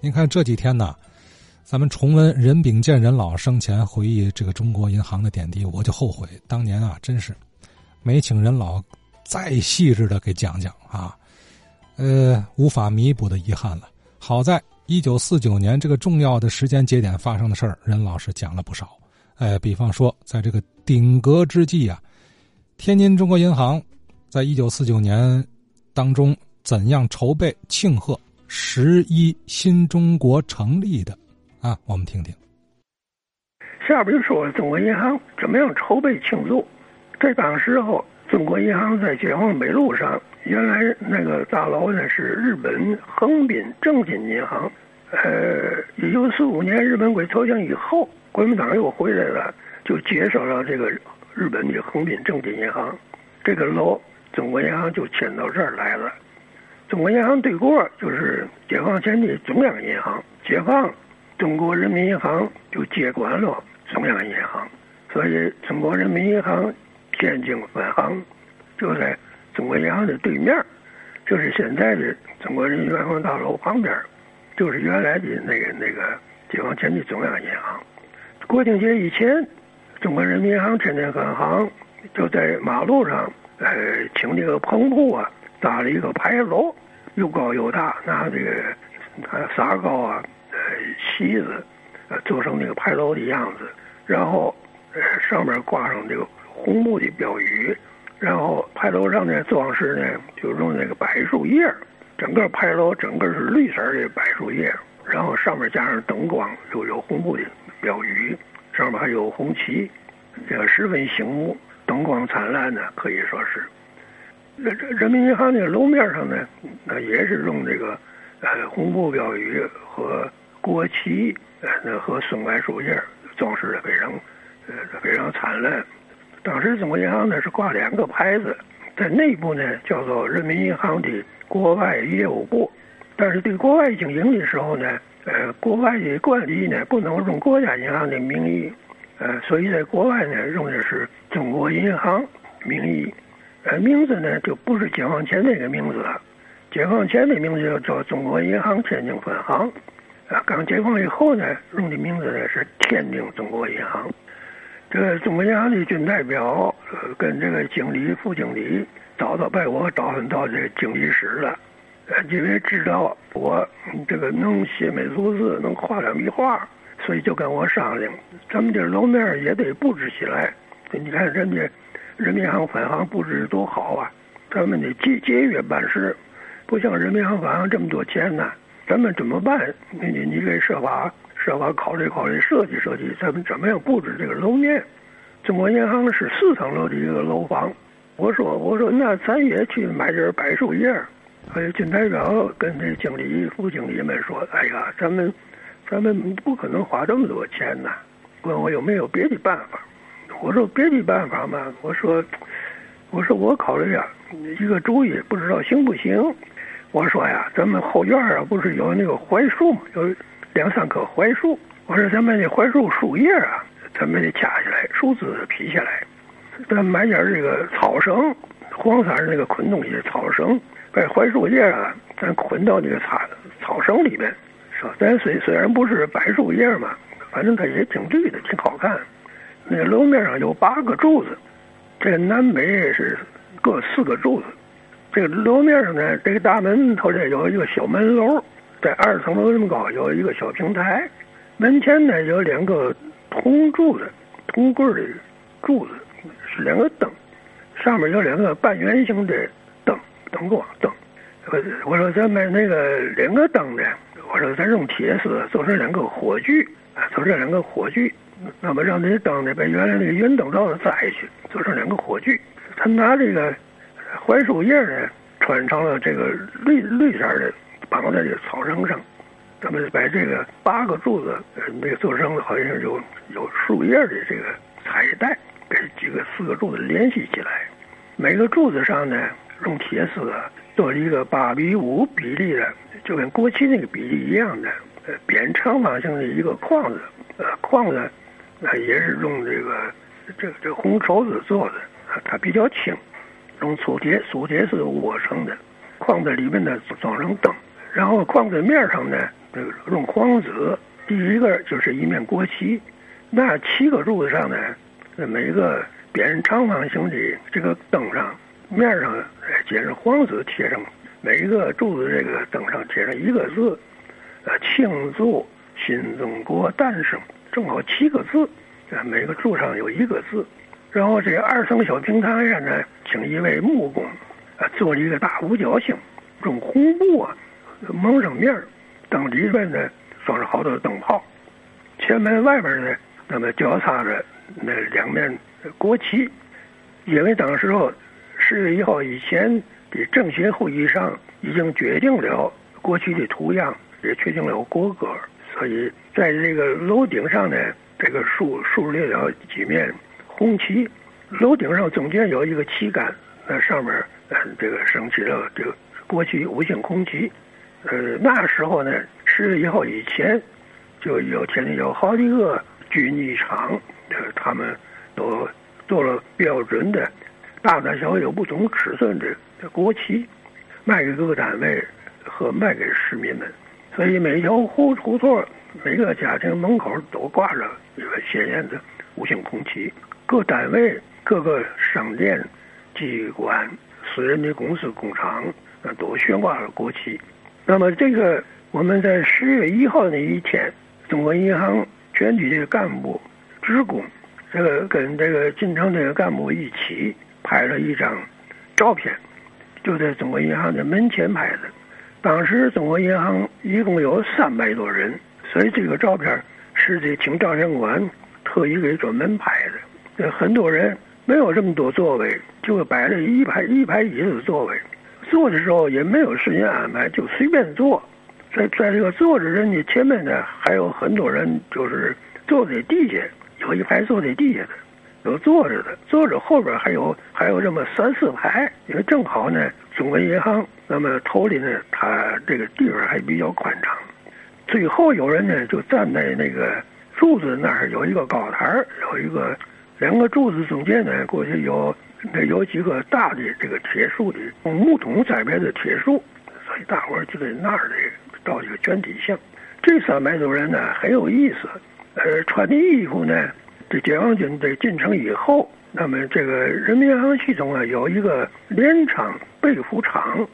您看这几天呢，咱们重温任秉健任老生前回忆这个中国银行的点滴，我就后悔当年啊，真是没请任老再细致的给讲讲啊，呃，无法弥补的遗憾了。好在一九四九年这个重要的时间节点发生的事儿，任老师讲了不少。哎，比方说，在这个顶格之际啊，天津中国银行在一九四九年当中怎样筹备庆贺。十一新中国成立的，啊，我们听听。下边就说中国银行怎么样筹备庆祝。这当时候，中国银行在解放北路上，原来那个大楼呢是日本横滨正金银行。呃，一九四五年日本鬼投降以后，国民党又回来了，就接手了这个日本的横滨正金银行。这个楼，中国银行就迁到这儿来了。中国银行对过就是解放前的中央银行，解放，中国人民银行就接管了中央银行，所以中国人民银行天津分行就在中国银行的对面，就是现在的中国人民银行大楼旁边，就是原来的那个那个解放前的中央银行。国庆节以前，中国人民银行天津分行就在马路上，呃，请那个棚户啊。搭了一个牌楼，又高又大，拿这个沙膏啊、呃席子，呃做成那个牌楼的样子，然后呃上面挂上这个红木的标语，然后牌楼上呢装饰呢就用那个柏树叶，整个牌楼整个是绿色的柏树叶，然后上面加上灯光，又有红木的标语，上面还有红旗，这个十分醒目，灯光灿烂呢，可以说是。人人民银行那个楼面上呢，那也是用这个呃红布标语和国旗，呃和松柏树叶装饰的非常呃非常灿烂。当时中国银行呢是挂两个牌子，在内部呢叫做人民银行的国外业务部，但是对国外经营的时候呢，呃国外的惯例呢不能用国家银行的名义，呃所以在国外呢用的是中国银行名义。呃，名字呢就不是解放前那个名字了，解放前的名字叫叫中国银行天津分行，啊，刚解放以后呢，用的名字呢是天津中国银行。这个中国银行的军代表呃跟这个经理、副经理早早把我招呼到这个经理室了，呃，因为知道我这个能写美术字，能画两笔画，所以就跟我商量，咱们这楼面也得布置起来。你看人家。人民银行分行布置多好啊！咱们得节节约办事，不像人民银行分行这么多钱呢。咱们怎么办？你你你给设法设法考虑考虑设计设计，咱们怎么样布置这个楼面？中国银行是四层楼的一个楼房。我说我说那咱也去买点柏树叶。还有金代表跟这经理副经理们说：“哎呀，咱们咱们不可能花这么多钱呐。”问我有没有别的办法？我说别的办法嘛，我说，我说我考虑啊，一个主意，不知道行不行。我说呀，咱们后院啊，不是有那个槐树嘛，有两三棵槐树。我说咱们那槐树树叶啊，咱们得掐下来，树枝劈下来，咱买点这个草绳，黄色那个捆东西的草绳，把槐树叶啊，咱捆到那个草草绳里边。说咱虽虽然不是柏树叶嘛，反正它也挺绿的，挺好看。那楼面上有八个柱子，这个南北是各四个柱子。这个楼面上呢，这个大门头这有一个小门楼，在二层楼这么高有一个小平台。门前呢有两个铜柱子、铜棍的柱子，是两个灯，上面有两个半圆形的灯灯光灯。我我说咱买那个两个灯呢，我说咱用铁丝做成两个火炬，啊做成两个火炬。那么让那些灯呢，把原来那个圆灯罩子摘去，做成两个火炬。他拿这个槐树叶呢，穿成了这个绿绿色的，绑在这个草绳上。咱们把这个八个柱子，那个做成好像有有树叶的这个彩带，给几个四个柱子联系起来。每个柱子上呢，用铁丝做一个八比五比例的，就跟国旗那个比例一样的，呃，扁长方形的一个框子，呃，框子。那也是用这个这这红绸子做的，它比较轻，用粗铁粗铁丝握成的。框子里面呢装上灯，然后框子面上呢这个用黄纸，第一个就是一面国旗，那七个柱子上呢，每个扁长方形的这个灯上面上接着黄纸贴上，每一个柱子这个灯上贴上一个字，呃，庆祝新中国诞生，正好七个字，啊，每个柱上有一个字。然后这二层小平台上呢，请一位木工，啊，做了一个大五角星，用红布啊蒙上面儿，灯里边呢装着好多灯泡，前门外边呢，那么交叉着那两面国旗，因为当时候十月一号以前的政协会议上已经决定了国旗的图样，也确定了国歌，可以在这个楼顶上呢，这个竖竖立了几面。红旗，楼顶上中间有一个旗杆，那上面呃这个升起了这个国旗五星红旗。呃，那时候呢，十月一号以前，就有天津有好几个军艺厂，他们都做了标准的，大大小小不同尺寸的国旗，卖给各个单位和卖给市民们。所以每条胡胡同、每个家庭门口都挂着一个鲜艳的五星红旗。各单位、各个商店、机关、私人的公司、工厂，那都悬挂着国旗。那么，这个我们在十月一号那一天，中国银行全体的干部、职工，这个跟这个进城这个干部一起拍了一张照片，就在中国银行的门前拍的。当时中国银行一共有三百多人，所以这个照片是得请照相馆特意给专门拍的。很多人没有这么多座位，就摆了一排一排椅子座位。坐的时候也没有时间安排，就随便坐。在在这个坐着人的前面呢，还有很多人就是坐在地下，有一排坐在地下的，有坐着的，坐着后边还有还有这么三四排，因为正好呢，中国银行那么头里呢，它这个地方还比较宽敞。最后有人呢，就站在那个柱子那儿，有一个高台儿有一个。两个柱子中间呢，过去有那有几个大的这个铁树的木桶栽培的铁树，所以大伙儿就在那儿的照一个全体像。这三百多人呢很有意思，呃，穿的衣服呢，这解放军在进城以后，那么这个人民银行系统啊有一个连长被服厂，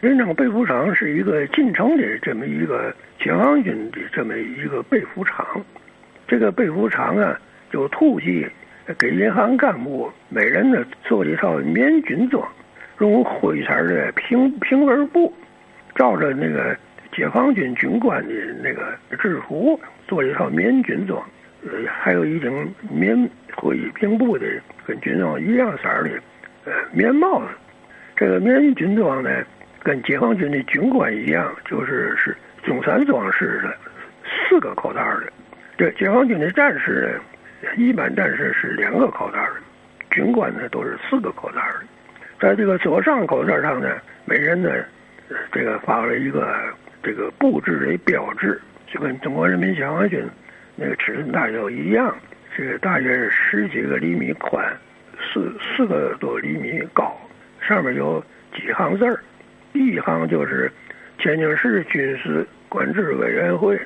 连长被服厂是一个进城的这么一个解放军的这么一个被服厂，这个被服厂啊就突击。给银行干部每人呢做一套棉军装，用灰色的平平纹布，照着那个解放军军官的那个制服做一套棉军装，呃，还有一顶棉灰平布的跟军装一样色的呃棉帽子。这个棉军装呢，跟解放军的军官一样，就是是中山装式的，四个口袋的。这解放军的战士呢。一般战士是两个口袋的，军官呢都是四个口袋的。在这个左上口袋上呢，每人呢，这个发了一个这个布置的标志，就跟中国人民解放军那个尺寸大小一样，这个大约是十几个厘米宽，四四个多厘米高，上面有几行字儿，第一行就是天津市军事管制委员会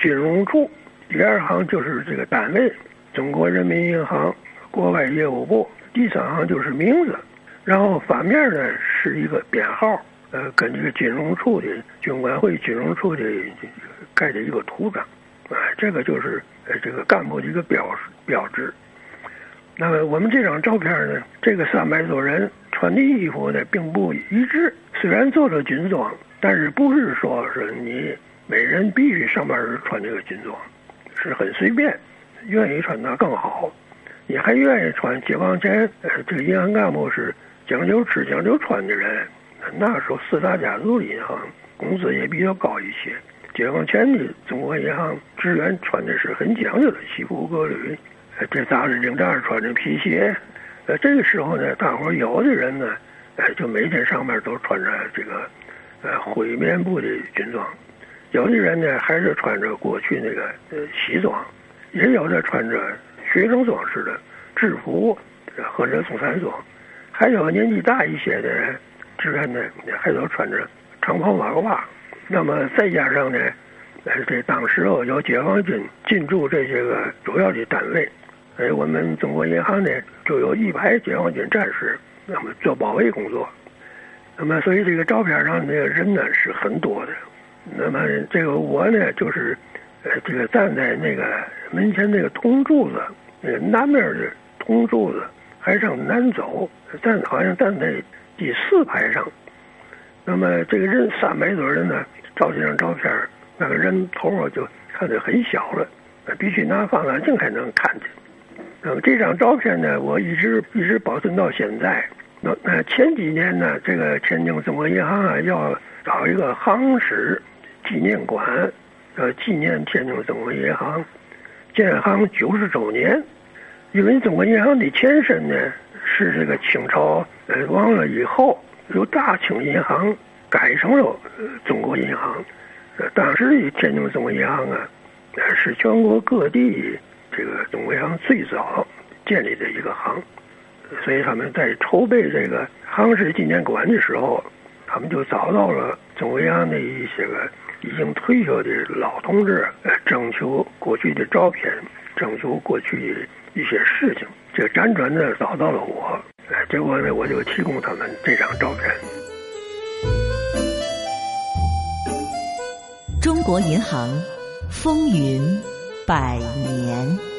金融处，第二行就是这个单位。中国人民银行国外业务部，第三行就是名字，然后反面呢是一个编号，呃，根据金融处的军管会金融处的盖的一个图章，啊，这个就是呃这个干部的一个标标志。那么我们这张照片呢，这个三百多人穿的衣服呢并不一致，虽然做了军装，但是不是说是你每人必须上班时穿这个军装，是很随便。愿意穿那更好，你还愿意穿？解放前，这个银行干部是讲究吃、讲究穿的人。那时候四大家族银行工资也比较高一些。解放前的中国银行职员穿的是很讲究的西服革履，这扎着领带，穿着皮鞋。呃，这个时候呢，大伙有的人呢，呃，就每天上班都穿着这个呃灰棉布的军装；有的人呢，还是穿着过去那个呃西装。也有的穿着学生装式的制服或者中山装，还有年纪大一些的人职员呢，还都穿着长袍马褂。那么再加上呢，呃，这当时哦，有解放军进驻这些个主要的单位，哎，我们中国银行呢就有一排解放军战士，那么做保卫工作。那么，所以这个照片上的人呢是很多的。那么，这个我呢就是，呃，这个站在那个门前那个铜柱子，那个南面的铜柱子还向南走，站好像站在第四排上。那么，这个人三百多人呢，照这张照片，那个人头啊就看着很小了，必须拿放大镜才能看见。那么这张照片呢，我一直一直保存到现在。那那前几年呢，这个天津中国银行啊要搞一个行史纪念馆，呃，纪念天津中国银行建行九十周年。因为中国银行的前身呢是这个清朝呃亡了以后，由大清银行改成了中国银行。当时的天津中国银行啊，是全国各地这个中国银行最早建立的一个行。所以他们在筹备这个杭市纪念馆的时候，他们就找到了中国银行的一些个已经退休的老同志，呃，征求过去的照片，征求过去的一些事情。这辗转呢找到了我，结果呢我就提供他们这张照片。中国银行风云百年。